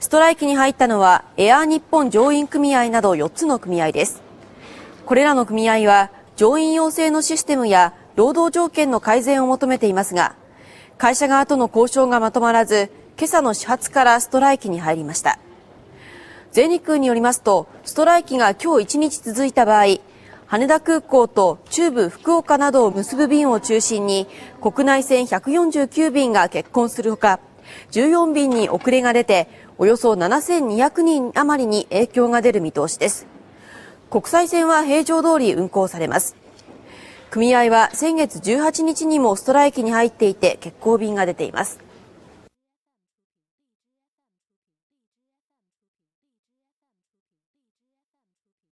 ストライキに入ったのはエアー日本乗員組合など4つの組合です。これらの組合は乗員養成のシステムや労働条件の改善を求めていますが会社側との交渉がまとまらず今朝の始発からストライキに入りました。全日空によりますとストライキが今日1日続いた場合羽田空港と中部福岡などを結ぶ便を中心に国内線149便が欠航するほか14便に遅れが出ておよそ7200人余りに影響が出る見通しです。国際線は平常通り運航されます。組合は先月18日にもストライキに入っていて欠航便が出ています。